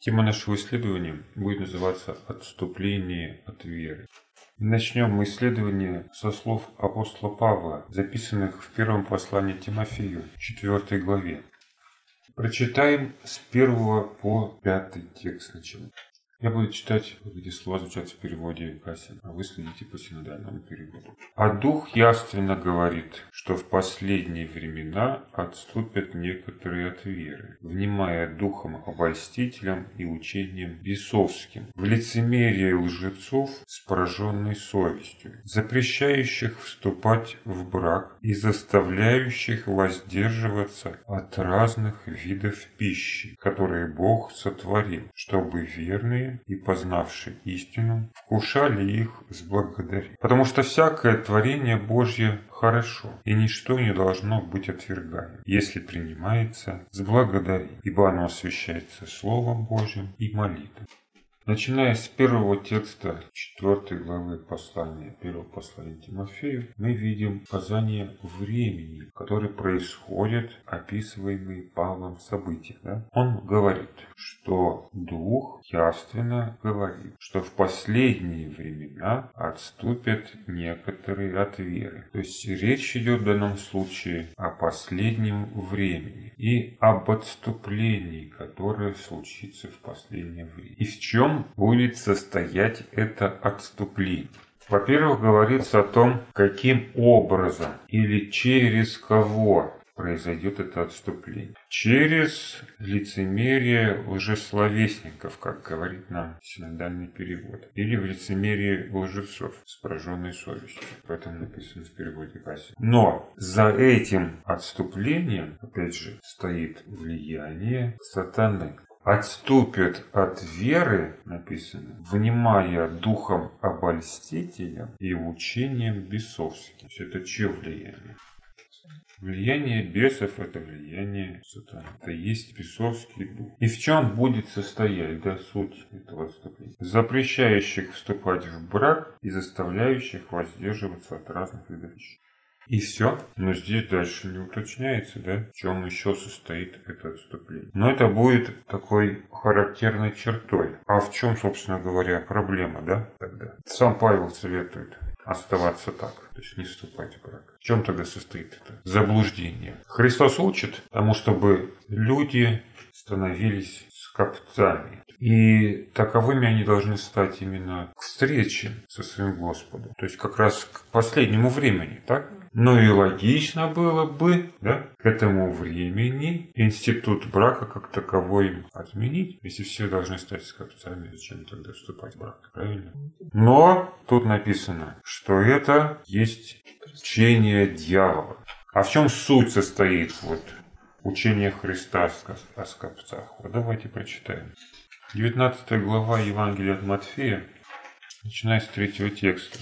Тема нашего исследования будет называться «Отступление от веры». Начнем мы исследование со слов апостола Павла, записанных в первом послании Тимофею, 4 главе. Прочитаем с первого по пятый текст сначала. Я буду читать, где слова звучат в переводе Кассин, а вы следите по синодальному переводу. А Дух явственно говорит, что в последние времена отступят некоторые от веры, внимая духом обольстителям и учением бесовским, в лицемерие лжецов с пораженной совестью, запрещающих вступать в брак и заставляющих воздерживаться от разных видов пищи, которые Бог сотворил, чтобы верные и познавшие истину, вкушали их с благодарением. Потому что всякое творение Божье хорошо, и ничто не должно быть отвергаемо, если принимается с благодарением, ибо оно освящается Словом Божьим и молитвой. Начиная с первого текста 4 главы послания, первого послания Тимофею, мы видим указание времени, которое происходит описываемые Павлом события. Да? Он говорит, что Дух явственно говорит, что в последние времена отступят некоторые от веры. То есть речь идет в данном случае о последнем времени и об отступлении, которое случится в последнее время. И в чем будет состоять это отступление? Во-первых, говорится о том, каким образом или через кого произойдет это отступление. Через лицемерие лжесловесников, как говорит нам синодальный перевод. Или в лицемерие лжецов с пораженной совестью. Поэтому написано в переводе Касси. Но за этим отступлением, опять же, стоит влияние сатаны отступят от веры, написано, внимая духом обольстителя и учением бесовским. Это чье влияние? Влияние бесов – это влияние сатаны. Это есть бесовский дух. И в чем будет состоять, да, суть этого отступления? Запрещающих вступать в брак и заставляющих воздерживаться от разных видов вещей. И все. Но здесь дальше не уточняется, да, в чем еще состоит это отступление. Но это будет такой характерной чертой. А в чем, собственно говоря, проблема, да, тогда? Сам Павел советует оставаться так, то есть не вступать в брак. В чем тогда состоит это? Заблуждение. Христос учит тому, чтобы люди становились скопцами. И таковыми они должны стать именно к встрече со своим Господом. То есть как раз к последнему времени, так? Но и логично было бы да, к этому времени институт брака как таковой отменить. Если все должны стать скопцами, зачем тогда вступать в брак? Правильно? Но тут написано, что это есть учение дьявола. А в чем суть состоит вот учение Христа о скопцах? Вот давайте прочитаем. 19 глава Евангелия от Матфея, начиная с третьего текста.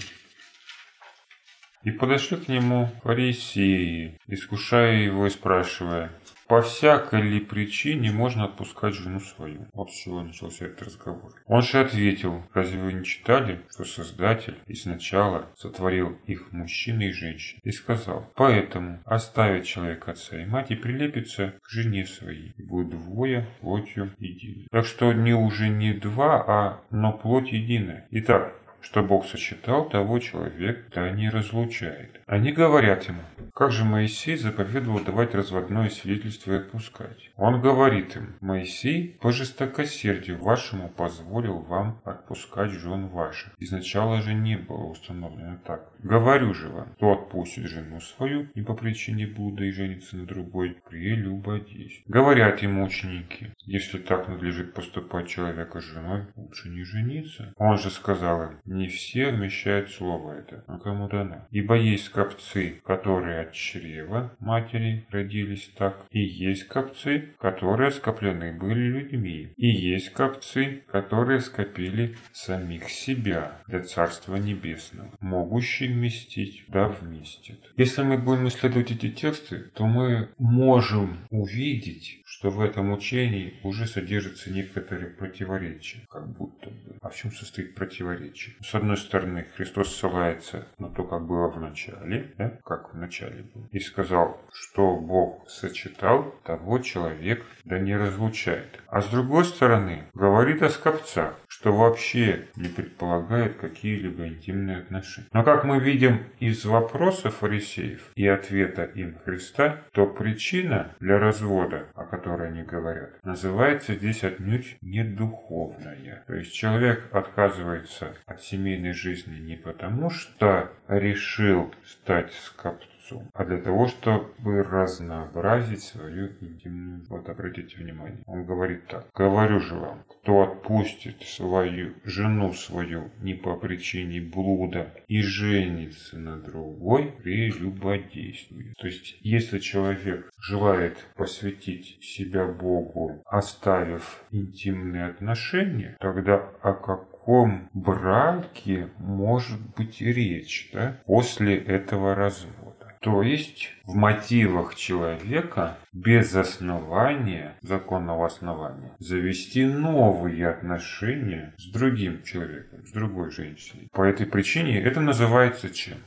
«И подошли к нему фарисеи, искушая его и спрашивая, по всякой ли причине можно отпускать жену свою? Вот с чего начался этот разговор. Он же ответил, разве вы не читали, что Создатель изначала сотворил их мужчины и женщин? И сказал, поэтому оставит человек отца и мать и прилепится к жене своей, и будут двое плотью единой. Так что не уже не два, а но плоть единая. Итак, что Бог сочетал, того человек да не разлучает. Они говорят ему, как же Моисей заповедовал давать разводное свидетельство и отпускать. Он говорит им, Моисей по жестокосердию вашему позволил вам отпускать жен ваших. Изначало же не было установлено так. Говорю же вам, кто отпустит жену свою и по причине блуда и женится на другой, прелюбодействует. Говорят ему ученики, если так надлежит поступать человека с женой, лучше не жениться. Он же сказал им, не все вмещают слово это, а кому дано. Ибо есть скопцы, которые от чрева матери родились так, и есть скопцы, которые скоплены были людьми, и есть скопцы, которые скопили самих себя для Царства Небесного, могущие вместить, да вместит. Если мы будем исследовать эти тексты, то мы можем увидеть, что в этом учении уже содержится некоторые противоречия, как будто бы. А в чем состоит противоречие? С одной стороны, Христос ссылается на то, как было в начале, да? как в начале было, и сказал, что Бог сочетал, того человек да не разлучает. А с другой стороны, говорит о скопцах, что вообще не предполагает какие-либо интимные отношения. Но как мы видим из вопроса фарисеев и ответа им Христа, то причина для развода, о которой они говорят, называется здесь отнюдь не духовная. То есть человек отказывается от семейной жизни не потому, что решил стать скопцом, отцом, а для того, чтобы разнообразить свою интимную. Вот обратите внимание, он говорит так. Говорю же вам, кто отпустит свою жену свою не по причине блуда и женится на другой, прелюбодействует. То есть, если человек желает посвятить себя Богу, оставив интимные отношения, тогда о каком браке может быть речь да, после этого развода? То есть в мотивах человека без основания, законного основания, завести новые отношения с другим человеком, с другой женщиной. По этой причине это называется чем?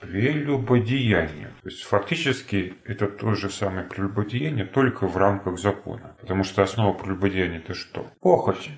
прелюбодеяние. То есть фактически это то же самое прелюбодеяние, только в рамках закона. Потому что основа прелюбодеяния это что? Похоть.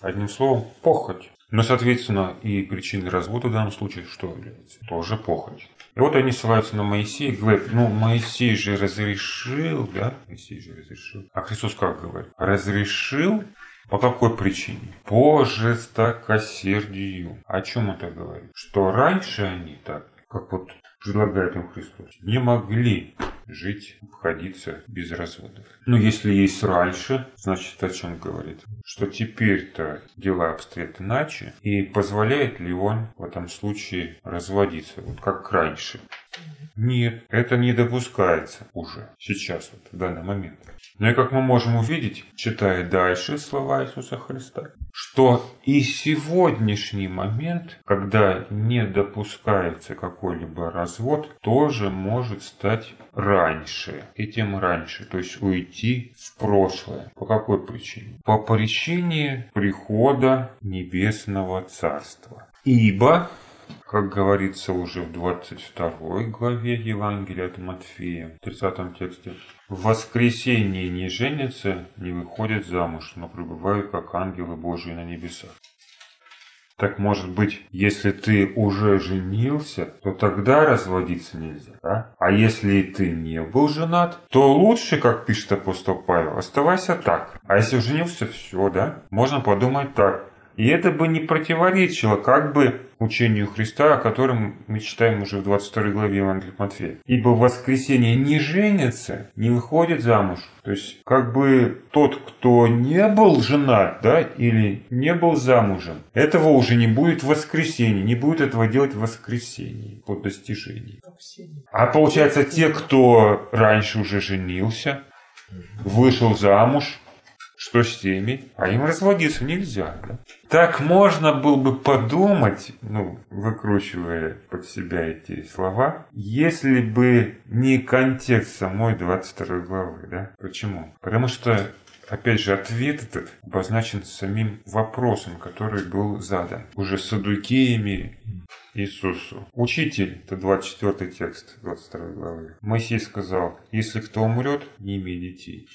Одним словом, похоть. Но, соответственно, и причиной развода в данном случае что является? Тоже похоть. И вот они ссылаются на Моисея и говорят, ну Моисей же разрешил, да? Моисей же разрешил. А Христос как говорит? Разрешил по какой причине? По жестокосердию. О чем это говорит? Что раньше они так, как вот предлагает им Христос, не могли жить, обходиться без разводов. Но если есть раньше, значит о чем говорит? Что теперь-то дела обстоят иначе, и позволяет ли он в этом случае разводиться, вот как раньше? Нет, это не допускается уже, сейчас, вот, в данный момент. Но и как мы можем увидеть, читая дальше слова Иисуса Христа, что и сегодняшний момент, когда не допускается какой-либо развод, тоже может стать раньше, и тем раньше, то есть уйти в прошлое. По какой причине? По причине прихода Небесного Царства. Ибо как говорится уже в 22 главе Евангелия от Матфея, в 30 тексте, в воскресенье не женятся, не выходят замуж, но пребывают как ангелы Божии на небесах. Так может быть, если ты уже женился, то тогда разводиться нельзя, да? А если ты не был женат, то лучше, как пишет апостол Павел, оставайся так. А если женился, все, да? Можно подумать так. И это бы не противоречило как бы учению Христа, о котором мы читаем уже в 22 главе Евангелия Матфея. Ибо в воскресенье не женится, не выходит замуж. То есть, как бы тот, кто не был женат, да, или не был замужем, этого уже не будет в воскресенье, не будет этого делать в воскресенье по достижении. А получается, те, кто раньше уже женился, вышел замуж, что с теми? А им разводиться нельзя. Да? Так можно было бы подумать, ну, выкручивая под себя эти слова, если бы не контекст самой 22 главы. Да? Почему? Потому что Опять же, ответ этот обозначен самим вопросом, который был задан уже садукеями Иисусу. Учитель, это 24 текст 22 главы. Моисей сказал, если кто умрет, не имей детей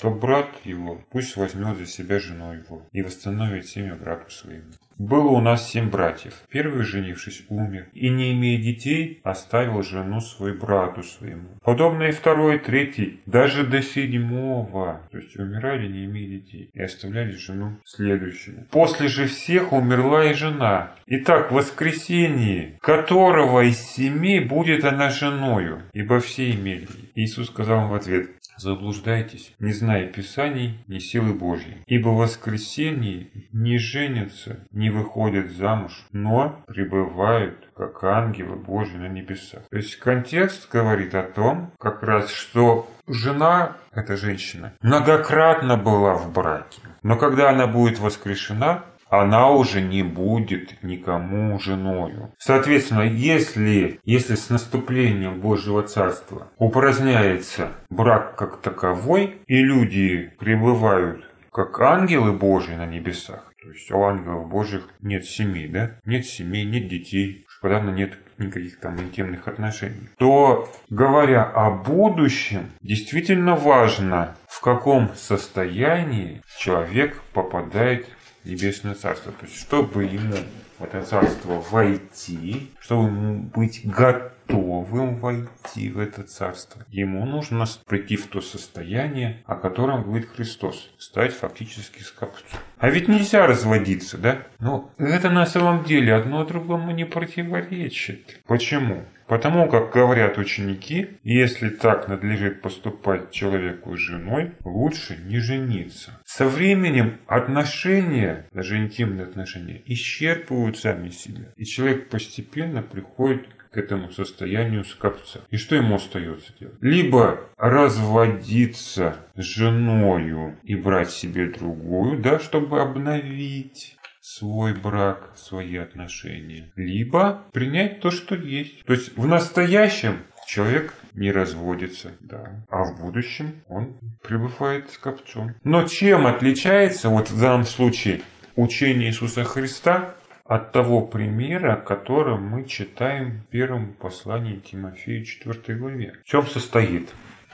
то брат его пусть возьмет за себя жену его и восстановит семя брату своему. Было у нас семь братьев. Первый, женившись, умер, и, не имея детей, оставил жену свой брату своему. Подобно и второй, третий, даже до седьмого, то есть умирали, не имея детей, и оставляли жену следующему. После же всех умерла и жена. Итак, в воскресенье, которого из семи будет она женою, ибо все имели. Иисус сказал им в ответ, заблуждайтесь, не зная Писаний, ни силы Божьей. Ибо в воскресенье не женятся, не выходят замуж, но пребывают, как ангелы Божьи на небесах. То есть контекст говорит о том, как раз, что жена, эта женщина, многократно была в браке. Но когда она будет воскрешена, она уже не будет никому женою. Соответственно, если, если с наступлением Божьего Царства упраздняется брак как таковой, и люди пребывают как ангелы Божьи на небесах, то есть у ангелов Божьих нет семей, да? Нет семей, нет детей, подавно нет никаких там интимных отношений, то, говоря о будущем, действительно важно, в каком состоянии человек попадает Небесное Царство. То есть, чтобы ему в это царство войти, чтобы быть готовым войти в это царство, ему нужно прийти в то состояние, о котором говорит Христос, стать фактически скопцом. А ведь нельзя разводиться, да? Но это на самом деле одно другому не противоречит. Почему? Потому как говорят ученики, если так надлежит поступать человеку с женой, лучше не жениться. Со временем отношения, даже интимные отношения, исчерпывают сами себя. И человек постепенно приходит к этому состоянию скопца. И что ему остается делать? Либо разводиться с женою и брать себе другую, да, чтобы обновить свой брак, свои отношения, либо принять то, что есть. То есть в настоящем человек не разводится, да, а в будущем он пребывает с копцом. Но чем отличается, вот в данном случае, учение Иисуса Христа от того примера, который мы читаем в первом послании Тимофею 4 главе. В чем состоит?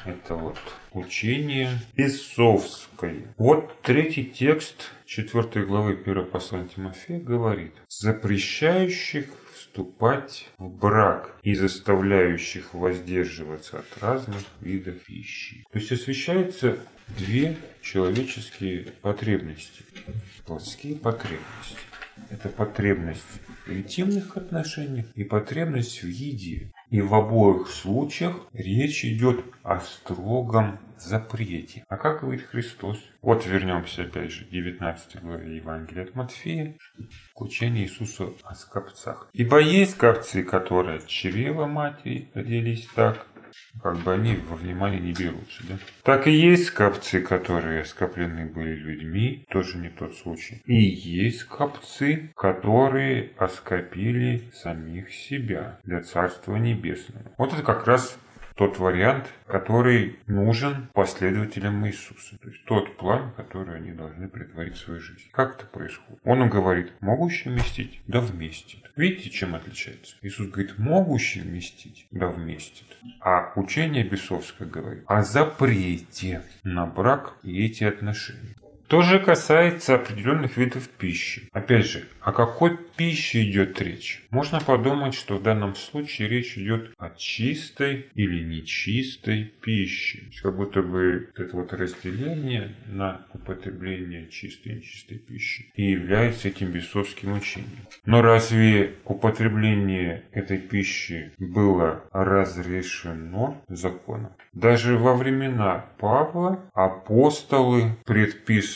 Это вот учение бесовское. Вот третий текст 4 главы 1 послания Тимофея говорит, запрещающих вступать в брак и заставляющих воздерживаться от разных видов пищи. То есть освещаются две человеческие потребности, плотские потребности. Это потребность в интимных отношениях и потребность в еде. И в обоих случаях речь идет о строгом запрете. А как говорит Христос? Вот вернемся опять же к 19 главе Евангелия от Матфея к учению Иисуса о скопцах. Ибо есть скопцы, которые от чрева матери родились так, как бы они во внимание не берутся. Да? Так и есть скопцы, которые скоплены были людьми, тоже не тот случай. И есть скопцы, которые оскопили самих себя для Царства Небесного. Вот это как раз тот вариант, который нужен последователям Иисуса. То есть тот план, который они должны притворить в свою жизнь. Как это происходит? Он им говорит, могущий вместить? Да вместит. Видите, чем отличается? Иисус говорит, могущий вместить? Да вместит. А учение бесовское говорит о запрете на брак и эти отношения. То же касается определенных видов пищи. Опять же, о какой пище идет речь? Можно подумать, что в данном случае речь идет о чистой или нечистой пище. Как будто бы это вот разделение на употребление чистой и нечистой пищи и является этим бесовским учением. Но разве употребление этой пищи было разрешено законом? Даже во времена Павла апостолы предписывали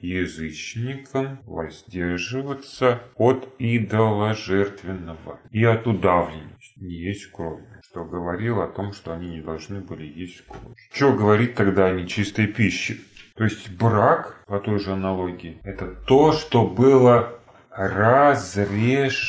язычникам воздерживаться от идола жертвенного и от удавленности, не есть крови что говорил о том, что они не должны были есть кровь. Что говорит тогда о нечистой пище? То есть брак, по той же аналогии, это то, что было разрешено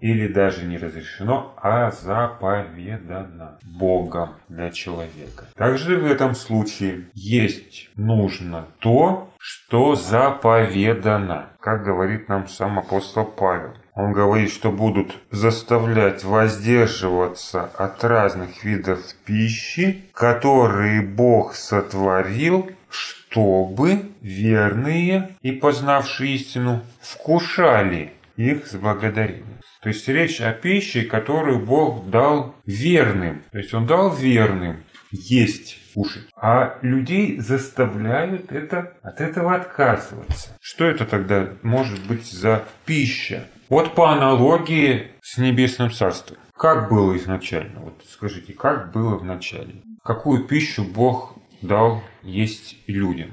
или даже не разрешено, а заповедано Богом для человека. Также в этом случае есть нужно то, что заповедано, как говорит нам сам апостол Павел. Он говорит, что будут заставлять воздерживаться от разных видов пищи, которые Бог сотворил, чтобы верные и познавшие истину вкушали их с благодарением. То есть речь о пище, которую Бог дал верным. То есть Он дал верным есть, кушать. А людей заставляют это, от этого отказываться. Что это тогда может быть за пища? Вот по аналогии с Небесным Царством. Как было изначально? Вот скажите, как было в начале? Какую пищу Бог дал есть людям.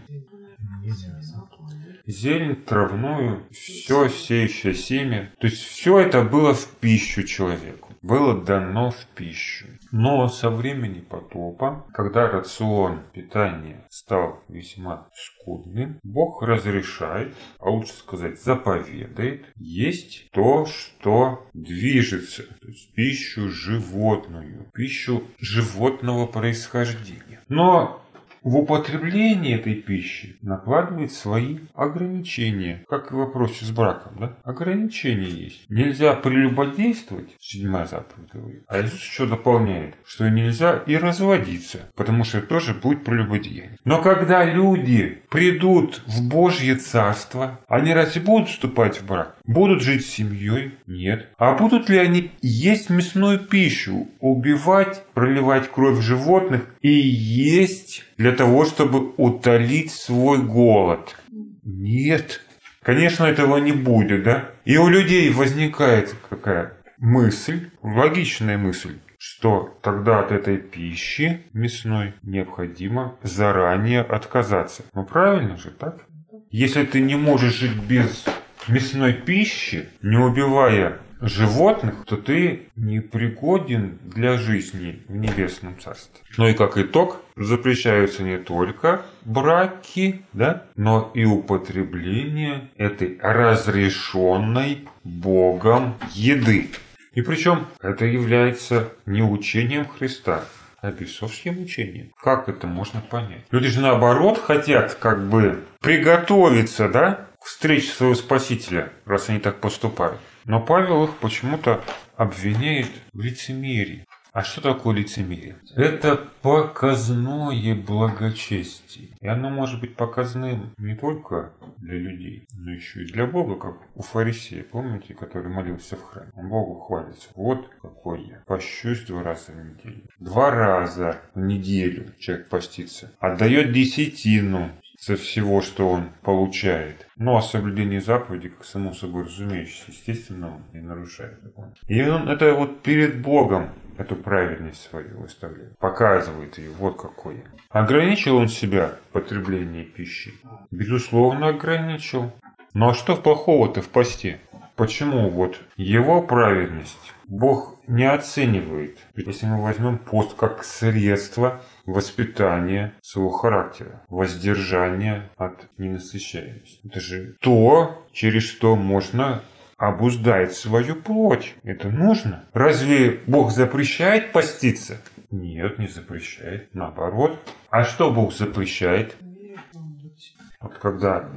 Зелень, травную, все сеющее семя. То есть все это было в пищу человеку. было дано в пищу. Но со времени потопа, когда рацион питания стал весьма скудным, Бог разрешает, а лучше сказать заповедает, есть то, что движется, то есть пищу животную, пищу животного происхождения. Но в употреблении этой пищи накладывает свои ограничения, как и в вопросе с браком. Да? Ограничения есть. Нельзя прелюбодействовать, седьмая заповедь говорит. А Иисус еще дополняет, что нельзя и разводиться, потому что это тоже будет прелюбодеяние. Но когда люди придут в Божье Царство, они разве будут вступать в брак? Будут жить с семьей? Нет. А будут ли они есть мясную пищу, убивать, проливать кровь животных и есть для того, чтобы утолить свой голод? Нет. Конечно, этого не будет, да? И у людей возникает какая мысль, логичная мысль, что тогда от этой пищи мясной необходимо заранее отказаться. Ну правильно же, так? Если ты не можешь жить без мясной пищи, не убивая животных, то ты не пригоден для жизни в небесном царстве. Ну и как итог, запрещаются не только браки, да, но и употребление этой разрешенной Богом еды. И причем это является не учением Христа, а бесовским учением. Как это можно понять? Люди же наоборот хотят как бы приготовиться, да, к встрече своего Спасителя, раз они так поступают. Но Павел их почему-то обвиняет в лицемерии. А что такое лицемерие? Это показное благочестие. И оно может быть показным не только для людей, но еще и для Бога, как у фарисея, помните, который молился в храме. Он Богу хвалится. Вот какой я. Пощусь два раза в неделю. Два раза в неделю человек постится. Отдает десятину со всего, что он получает. Ну, а соблюдение заповедей, как само собой разумеющееся, естественно, он не нарушает. И он это вот перед Богом эту праведность свою выставляет, показывает ее, вот какой. Ограничил он себя в потреблении пищи? Безусловно, ограничил. Ну а что плохого-то в посте? Почему вот его праведность Бог не оценивает? Если мы возьмем пост как средство воспитания своего характера, воздержания от ненасыщаемости. Это же то, через что можно обуздать свою плоть. Это нужно. Разве Бог запрещает поститься? Нет, не запрещает. Наоборот. А что Бог запрещает? Вот когда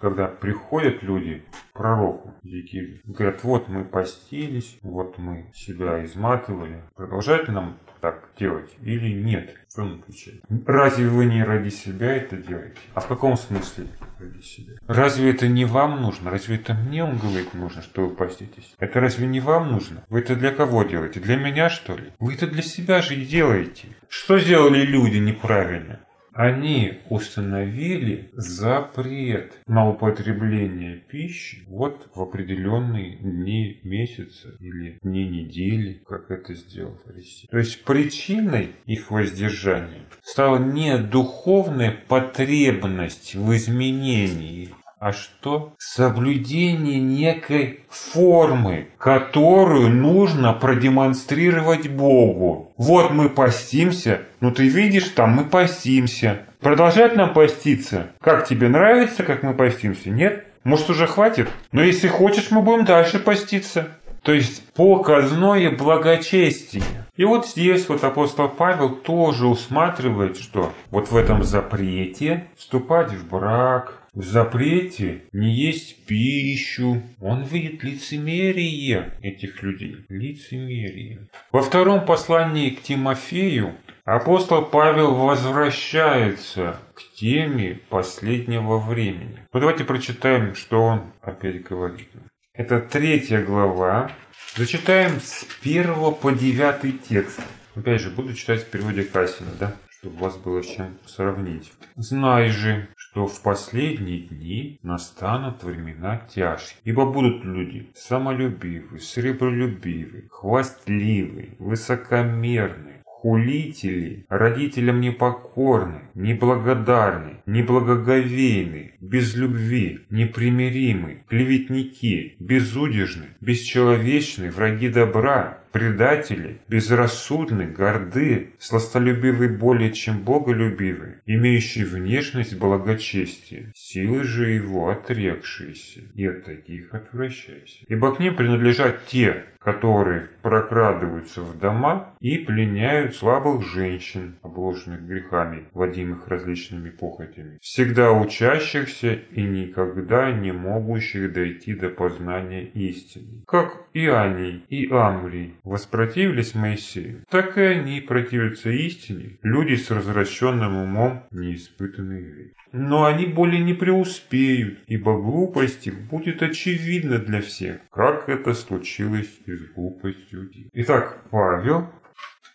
когда приходят люди к пророку дикие, говорят, вот мы постились, вот мы себя изматывали, продолжают ли нам так делать или нет? Что он отвечает? Разве вы не ради себя это делаете? А в каком смысле ради себя? Разве это не вам нужно? Разве это мне, он говорит, нужно, что вы поститесь? Это разве не вам нужно? Вы это для кого делаете? Для меня, что ли? Вы это для себя же и делаете. Что сделали люди неправильно? Они установили запрет на употребление пищи вот в определенные дни месяца или дни недели, как это сделал фарисей. То есть причиной их воздержания стала не духовная потребность в изменении а что? Соблюдение некой формы, которую нужно продемонстрировать Богу. Вот мы постимся, ну ты видишь, там мы постимся. Продолжать нам поститься. Как тебе нравится, как мы постимся? Нет? Может уже хватит? Но если хочешь, мы будем дальше поститься. То есть показное благочестие. И вот здесь вот апостол Павел тоже усматривает, что вот в этом запрете вступать в брак, в запрете не есть пищу. Он видит лицемерие этих людей. Лицемерие. Во втором послании к Тимофею апостол Павел возвращается к теме последнего времени. Вот давайте прочитаем, что он опять говорит. Это третья глава. Зачитаем с первого по девятый текст. Опять же, буду читать в переводе Касина, да? чтобы у вас было с чем сравнить. Знай же, что в последние дни настанут времена тяжкие, ибо будут люди самолюбивы, сребролюбивы, хвастливы, высокомерны, хулители, родителям непокорны, неблагодарны, неблагоговейны, без любви, непримиримы, клеветники, безудержны, бесчеловечны, враги добра, предатели, безрассудны, горды, сластолюбивы более, чем боголюбивы, имеющие внешность благочестия, силы же его отрекшиеся, и от таких отвращайся. Ибо к ним принадлежат те, которые прокрадываются в дома и пленяют слабых женщин, обложенных грехами, водимых различными похотями, всегда учащихся и никогда не могущих дойти до познания истины. Как и Иоанний и Амрий воспротивились Моисею, так и они противятся истине, люди с развращенным умом, неиспытанные век. Но они более не преуспеют, ибо глупость их будет очевидна для всех, как это случилось и с глупостью. Итак, Павел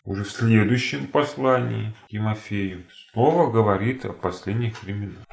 уже в следующем послании Тимофею снова говорит о последних временах.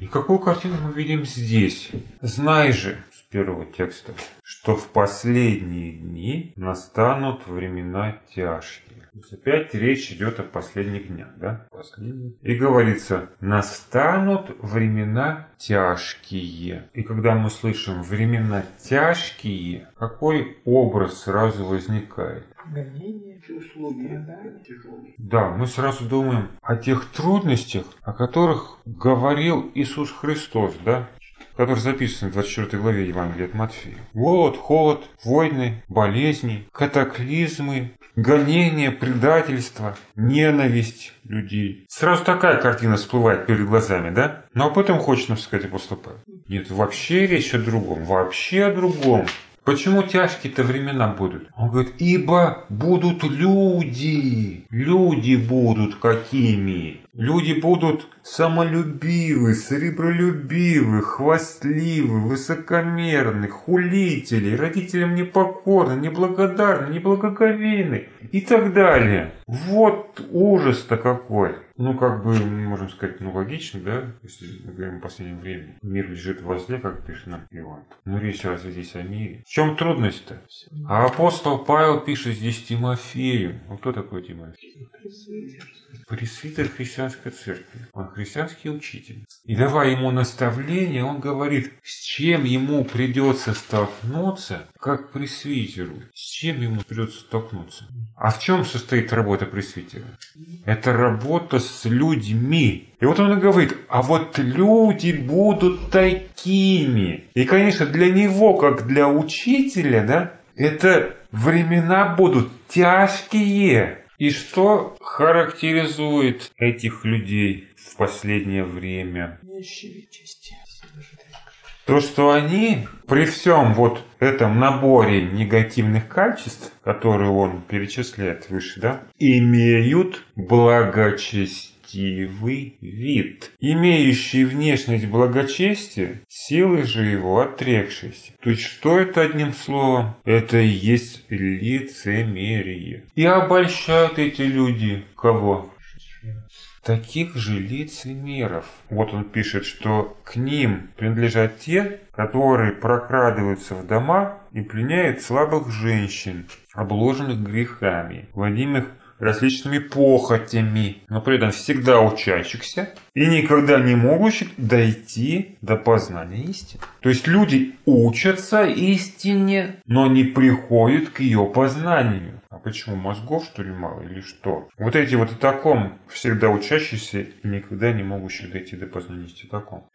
И какую картину мы видим здесь? Знай же, с первого текста, что в последние дни настанут времена тяжкие. То есть опять речь идет о последних днях, да? Последних. И говорится, настанут времена тяжкие. И когда мы слышим времена тяжкие, какой образ сразу возникает? Гонения, услуги, да, тяжелые. Да, мы сразу думаем о тех трудностях, о которых говорил Иисус Христос, да? Который записан в 24 главе Евангелия от Матфея. Голод, холод, войны, болезни, катаклизмы, гонения, предательство, ненависть людей. Сразу такая картина всплывает перед глазами, да? Но об этом хочет нам сказать апостол Павел. Нет, вообще речь о другом, вообще о другом. Почему тяжкие-то времена будут? Он говорит, ибо будут люди. Люди будут какими? Люди будут самолюбивы, сребролюбивы, хвастливы, высокомерны, хулители, родителям непокорны, неблагодарны, неблагоговейны и так далее. Вот ужас-то какой. Ну, как бы, мы можем сказать, ну, логично, да, если мы говорим о последнем времени. Мир лежит возле, как пишет нам Иоанн. Но речь разве здесь о мире? В чем трудность-то? А апостол Павел пишет здесь Тимофею. Ну, кто такой Тимофей? Пресвитер христианской церкви. Он христианский учитель. И давая ему наставление, он говорит, с чем ему придется столкнуться, как пресвитеру. С чем ему придется столкнуться. А в чем состоит работа пресвитера? Это работа с людьми. И вот он говорит, а вот люди будут такими. И, конечно, для него, как для учителя, да, это времена будут тяжкие. И что характеризует этих людей в последнее время? То, что они при всем вот этом наборе негативных качеств, которые он перечисляет выше, да, имеют благочестие благочестивый вид, имеющий внешность благочестия, силы же его отрекшись. То есть что это одним словом? Это и есть лицемерие. И обольщают эти люди кого? таких же лицемеров. Вот он пишет, что к ним принадлежат те, которые прокрадываются в дома и пленяют слабых женщин, обложенных грехами, водимых различными похотями, но при этом всегда учащихся и никогда не могущих дойти до познания истины. То есть люди учатся истине, но не приходят к ее познанию. А почему мозгов что ли мало или что? Вот эти вот и таком всегда учащиеся и никогда не могущие дойти до познания истины таком.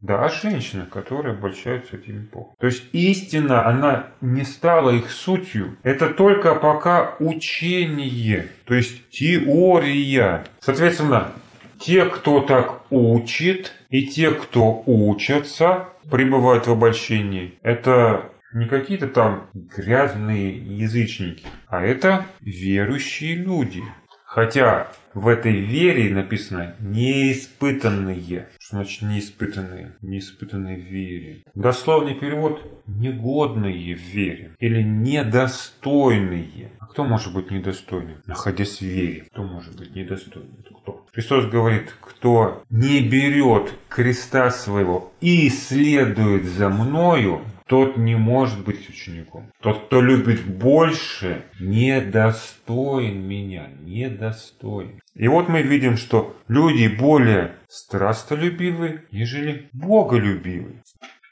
Да, а женщины, которые обольщаются этим эпохой. То есть истина, она не стала их сутью. Это только пока учение, то есть теория. Соответственно, те, кто так учит, и те, кто учатся, пребывают в обольщении. Это не какие-то там грязные язычники, а это верующие люди. Хотя в этой вере написано неиспытанные. Что значит неиспытанные? Неиспытанные в вере. Дословный перевод негодные в вере или недостойные. А кто может быть недостойным, находясь в вере? Кто может быть недостойным? Это кто? Христос говорит, кто не берет креста своего и следует за мною, тот не может быть учеником. Тот, кто любит больше, недостоин меня, недостоин. И вот мы видим, что люди более страстолюбивы, нежели боголюбивы.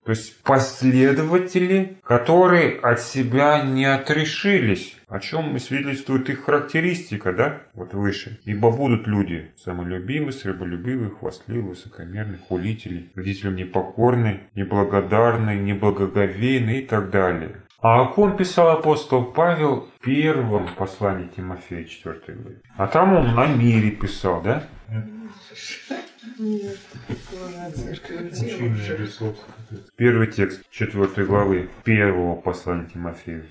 То есть последователи, которые от себя не отрешились. О чем свидетельствует их характеристика, да? Вот выше. Ибо будут люди самолюбивы, среболюбивы, хвастливы, высокомерны, хулители, родителям непокорны, неблагодарны, неблагоговейны и так далее. А о ком писал апостол Павел в первом послании Тимофея 4 главе? А там он на мире писал, да? Первый текст 4 главы первого послания Тимофею.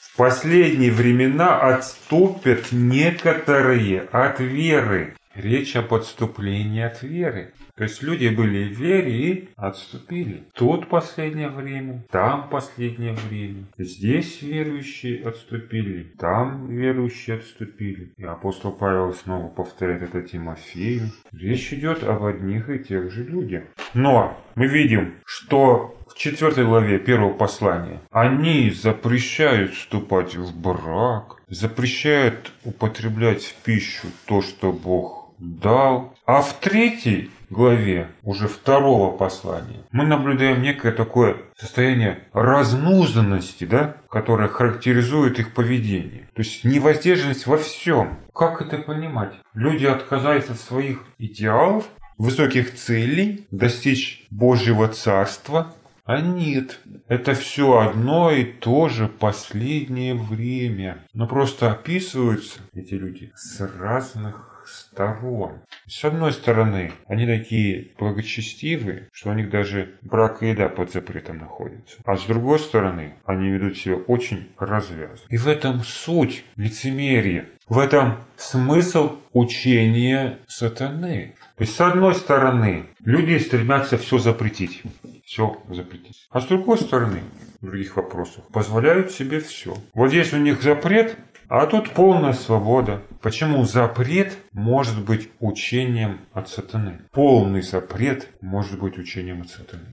В последние времена отступят некоторые от веры. Речь о подступлении от веры. То есть люди были в вере и отступили. Тут последнее время, там последнее время. Здесь верующие отступили, там верующие отступили. И апостол Павел снова повторяет это Тимофею. Речь идет об одних и тех же людях. Но мы видим, что в четвертой главе первого послания они запрещают вступать в брак, запрещают употреблять в пищу то, что Бог дал. А в третьей главе уже второго послания мы наблюдаем некое такое состояние разнузданности, да, которое характеризует их поведение. То есть невоздержанность во всем. Как это понимать? Люди отказались от своих идеалов, высоких целей, достичь Божьего Царства, а нет, это все одно и то же последнее время. Но просто описываются эти люди с разных сторон. С одной стороны, они такие благочестивые, что у них даже брак и еда под запретом находится. А с другой стороны, они ведут себя очень развязно. И в этом суть лицемерия. В этом смысл учения сатаны. То есть, с одной стороны, люди стремятся все запретить. Все запретить. А с другой стороны, в других вопросах, позволяют себе все. Вот здесь у них запрет, а тут полная свобода. Почему запрет может быть учением от сатаны? Полный запрет может быть учением от сатаны.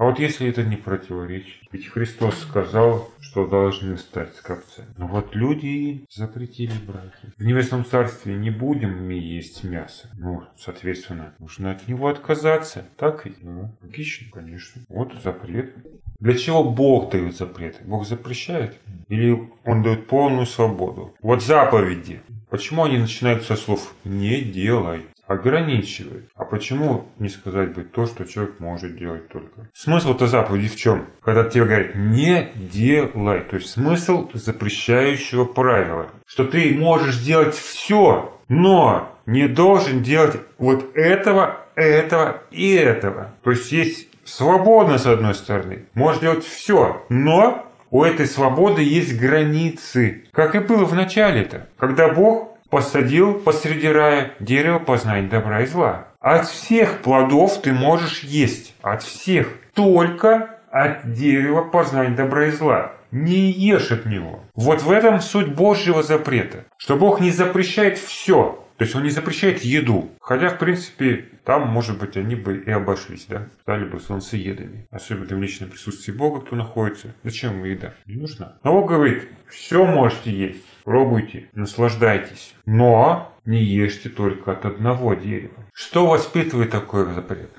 А вот если это не противоречит, ведь Христос сказал, что должны стать скопцами. Но вот люди запретили браки. В Небесном Царстве не будем мы есть мясо. Ну, соответственно, нужно от него отказаться. Так ведь? Ну, логично, конечно. Вот запрет. Для чего Бог дает запреты? Бог запрещает? Или Он дает полную свободу? Вот заповеди. Почему они начинаются со слов «не делай»? Ограничивает. А почему не сказать бы то, что человек может делать только? Смысл-то заповеди в чем? Когда тебе говорят «не делай», то есть смысл запрещающего правила, что ты можешь делать все, но не должен делать вот этого, этого и этого. То есть есть свободно с одной стороны, можешь делать все, но у этой свободы есть границы, как и было в начале-то, когда Бог посадил посреди рая дерево познания добра и зла. От всех плодов ты можешь есть. От всех. Только от дерева познания добра и зла. Не ешь от него. Вот в этом суть Божьего запрета. Что Бог не запрещает все. То есть он не запрещает еду. Хотя, в принципе, там, может быть, они бы и обошлись, да? Стали бы солнцеедами. Особенно в личном присутствии Бога, кто находится. Зачем ему еда? Не нужна. Но Бог говорит, все можете есть. Пробуйте, наслаждайтесь. Но не ешьте только от одного дерева. Что воспитывает такой запрет?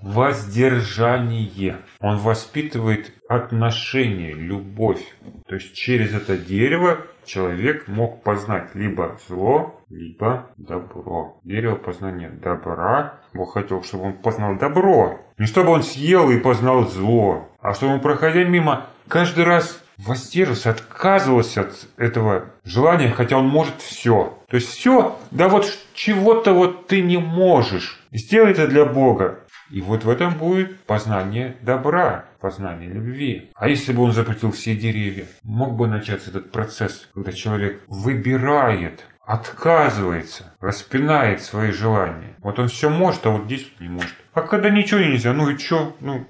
Воздержание. Он воспитывает отношение, любовь. То есть через это дерево человек мог познать либо зло, либо добро. Дерево познания добра. Бог хотел, чтобы он познал добро. Не чтобы он съел и познал зло, а чтобы он, проходя мимо, каждый раз воздерживался, отказывался от этого желания, хотя он может все. То есть все, да вот чего-то вот ты не можешь. Сделай это для Бога. И вот в этом будет познание добра, познание любви. А если бы он запретил все деревья, мог бы начаться этот процесс, когда человек выбирает, отказывается, распинает свои желания. Вот он все может, а вот здесь не может. А когда ничего нельзя, ну и что? Ну,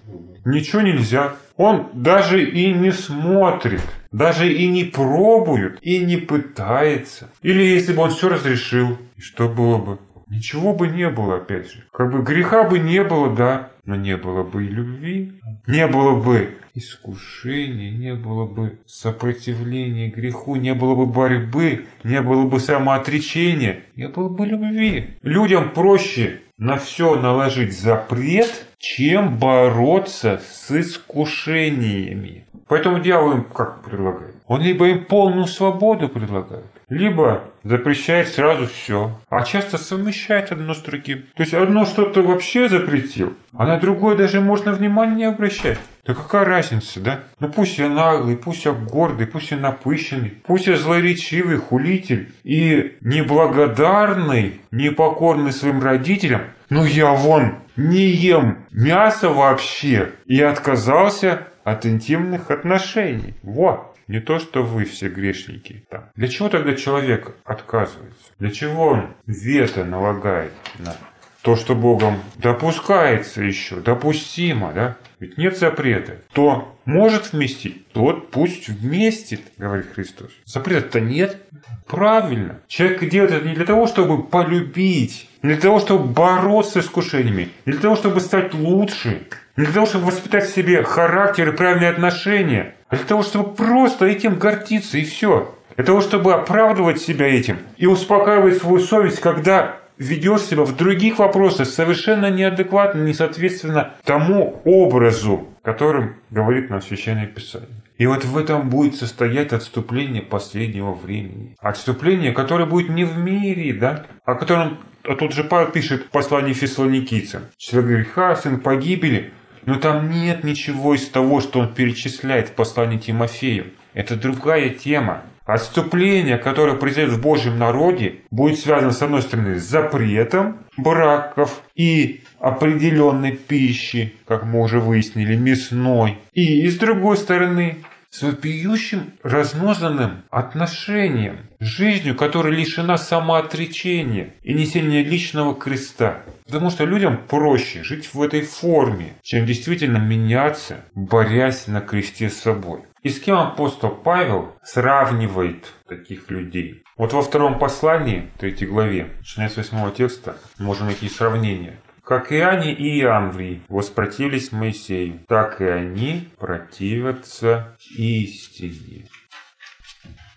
ничего нельзя. Он даже и не смотрит, даже и не пробует, и не пытается. Или если бы он все разрешил, что было бы? Ничего бы не было, опять же. Как бы греха бы не было, да, но не было бы и любви, не было бы искушения, не было бы сопротивления греху, не было бы борьбы, не было бы самоотречения, не было бы любви. Людям проще на все наложить запрет, чем бороться с искушениями. Поэтому дьявол им как предлагает? Он либо им полную свободу предлагает, либо запрещает сразу все, а часто совмещает одно с другим. То есть одно что-то вообще запретил, а на другое даже можно внимания не обращать. Да какая разница, да? Ну пусть я наглый, пусть я гордый, пусть я напыщенный, пусть я злоречивый, хулитель и неблагодарный, непокорный своим родителям, ну я вон не ем мясо вообще и отказался от интимных отношений. Вот. Не то, что вы все грешники. Там. Для чего тогда человек отказывается? Для чего он вето налагает на то, что Богом допускается еще, допустимо, да? Ведь нет запрета. Кто может вместить, тот пусть вместит, говорит Христос. Запрета-то нет. Правильно. Человек делает это не для того, чтобы полюбить, не для того, чтобы бороться с искушениями, не для того, чтобы стать лучше, не для того, чтобы воспитать в себе характер и правильные отношения, а для того, чтобы просто этим гордиться и все. Для того, чтобы оправдывать себя этим и успокаивать свою совесть, когда ведешь себя в других вопросах совершенно неадекватно, не соответственно тому образу, которым говорит нам Священное Писание. И вот в этом будет состоять отступление последнего времени. Отступление, которое будет не в мире, да, о котором а тут же Павел пишет в послании фессалоникийцам. Человек греха, сын погибели. Но там нет ничего из того, что он перечисляет в послании Тимофею. Это другая тема. Отступление, которое произойдет в Божьем народе, будет связано, с одной стороны, с запретом браков и определенной пищи, как мы уже выяснили, мясной. И, с другой стороны, с вопиющим разнозанным отношением, жизнью, которая лишена самоотречения и несения личного креста. Потому что людям проще жить в этой форме, чем действительно меняться, борясь на кресте с собой. И с кем апостол Павел сравнивает таких людей? Вот во втором послании, третьей главе, начиная с восьмого текста, можно найти сравнение. Как и они и Иамврий воспротивились Моисею, так и они противятся истине.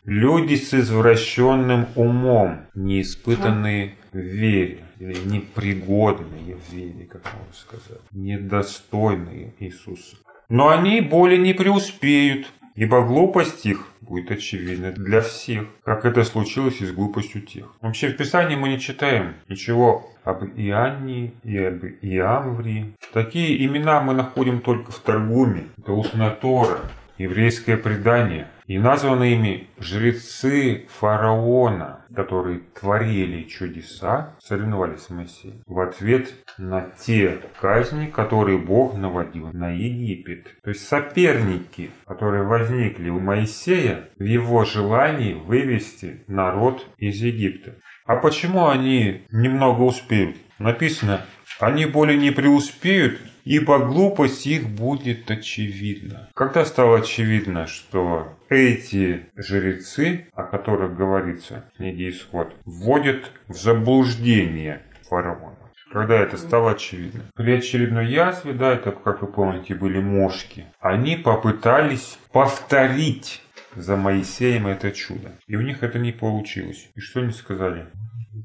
Люди с извращенным умом, не испытанные в вере, или непригодные в вере, как можно сказать, недостойные Иисуса. Но они более не преуспеют, ибо глупость их будет очевидна для всех, как это случилось и с глупостью тех. Вообще в Писании мы не читаем ничего об Иоанне и об Иамвре. Такие имена мы находим только в Торгуме. Это устная Тора, еврейское предание – и названы ими жрецы фараона, которые творили чудеса, соревновались с Моисеем в ответ на те казни, которые Бог наводил на Египет. То есть соперники, которые возникли у Моисея в его желании вывести народ из Египта. А почему они немного успеют? Написано, они более не преуспеют, ибо глупость их будет очевидна. Когда стало очевидно, что эти жрецы, о которых говорится в книге Исход, вводят в заблуждение фараона. Когда это стало очевидно. При очередной язве, да, это, как вы помните, были мошки, они попытались повторить за Моисеем это чудо. И у них это не получилось. И что они сказали?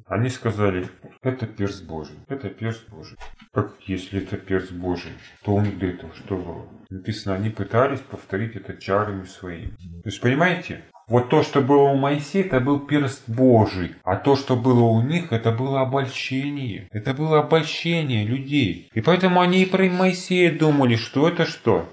Они сказали, это перст Божий, это перст Божий. Как если это перст Божий, то для этого что? Написано, они пытались повторить это чарами своими. То есть, понимаете, вот то, что было у Моисея, это был перст Божий. А то, что было у них, это было обольщение. Это было обольщение людей. И поэтому они и про Моисея думали, что это что?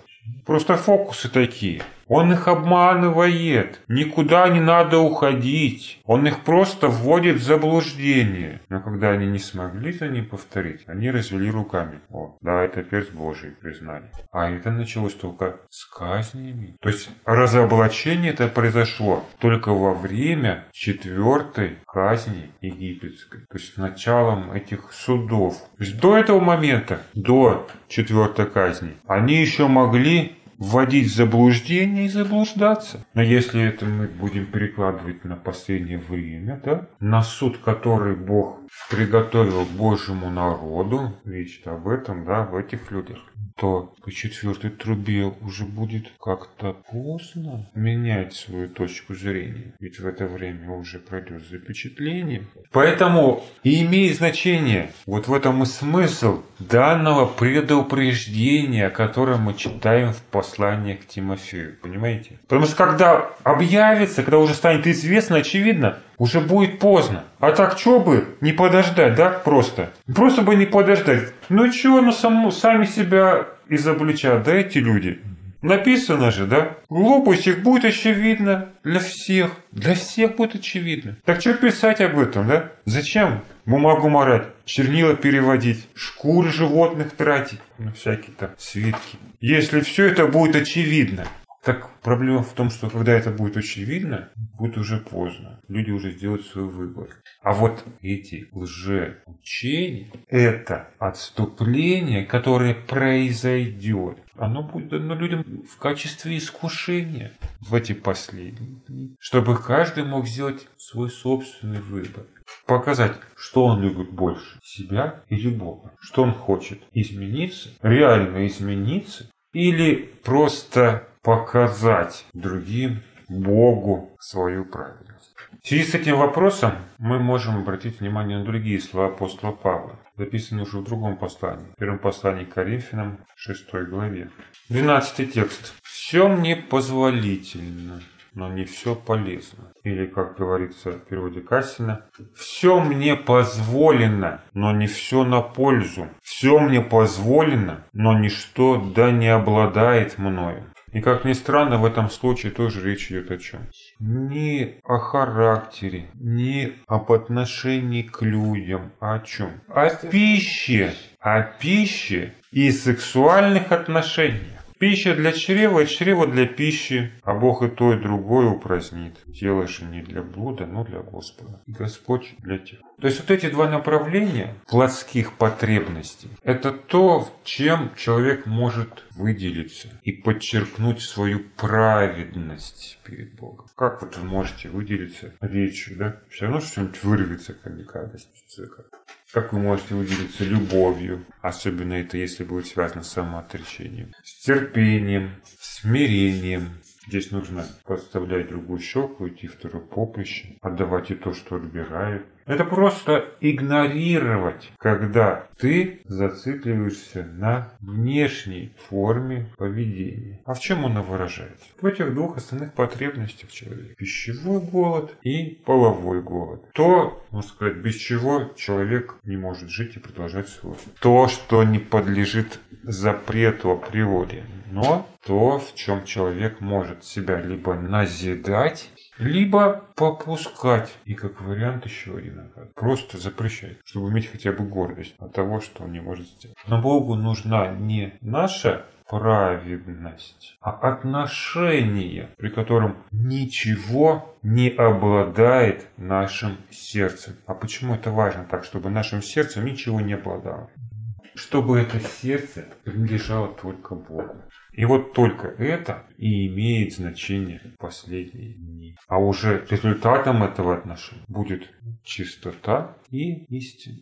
Просто фокусы такие. Он их обманывает. Никуда не надо уходить. Он их просто вводит в заблуждение. Но когда они не смогли за ним повторить, они развели руками. О, да, это перст Божий признали. А это началось только с казнями. То есть разоблачение это произошло только во время четвертой казни египетской. То есть началом этих судов. То есть до этого момента, до четвертой казни, они еще могли вводить в заблуждение и заблуждаться. Но если это мы будем перекладывать на последнее время, да, на суд, который Бог приготовил Божьему народу, речь об этом, да, в этих людях, то по четвертой трубе уже будет как-то поздно менять свою точку зрения. Ведь в это время уже пройдет запечатление. Поэтому и имеет значение, вот в этом и смысл данного предупреждения, которое мы читаем в послании к Тимофею. Понимаете? Потому что когда объявится, когда уже станет известно, очевидно, уже будет поздно. А так что бы не подождать, да, просто? Просто бы не подождать. Ну что, ну саму, сами себя изобличат, да, эти люди? Написано же, да? Глупость их будет очевидно для всех. Для всех будет очевидно. Так что писать об этом, да? Зачем бумагу морать, чернила переводить, шкуры животных тратить на всякие там свитки? Если все это будет очевидно, так проблема в том, что когда это будет очевидно, будет уже поздно. Люди уже сделают свой выбор. А вот эти лжеучения – это отступление, которое произойдет. Оно будет дано людям в качестве искушения в эти последние дни, чтобы каждый мог сделать свой собственный выбор. Показать, что он любит больше, себя или Бога. Что он хочет измениться, реально измениться, или просто показать другим, Богу, свою праведность. В связи с этим вопросом мы можем обратить внимание на другие слова апостола Павла, записанные уже в другом послании, в первом послании к Коринфянам, 6 главе. 12 текст. «Все мне позволительно, но не все полезно». Или, как говорится в переводе Кассина, «Все мне позволено, но не все на пользу. Все мне позволено, но ничто да не обладает мною». И как ни странно, в этом случае тоже речь идет о чем? Не о характере, не об отношении к людям, а о чем? О пище, о пище и сексуальных отношениях. Пища для чрева и чрево для пищи, а Бог и то, и другое упразднит. Тело же не для блуда, но для Господа. И Господь для тех. То есть вот эти два направления плотских потребностей, это то, чем человек может выделиться и подчеркнуть свою праведность перед Богом. Как вот вы можете выделиться речью, да? Все равно что-нибудь вырвется, как гадость как вы можете выделиться любовью, особенно это если будет связано с самоотречением, с терпением, смирением. Здесь нужно подставлять другую щеку, идти второе поприще, отдавать и то, что отбирают. Это просто игнорировать, когда ты зацикливаешься на внешней форме поведения. А в чем она выражается? В этих двух основных потребностях человека. Пищевой голод и половой голод. То, можно сказать, без чего человек не может жить и продолжать свой. То, что не подлежит запрету априори. Но то, в чем человек может себя либо назидать, либо попускать. И как вариант еще один. Просто запрещать, чтобы иметь хотя бы гордость от того, что он не может сделать. Но Богу нужна не наша праведность, а отношение, при котором ничего не обладает нашим сердцем. А почему это важно так, чтобы нашим сердцем ничего не обладало? Чтобы это сердце принадлежало только Богу. И вот только это и имеет значение в последние дни. А уже результатом этого отношения будет чистота и истина.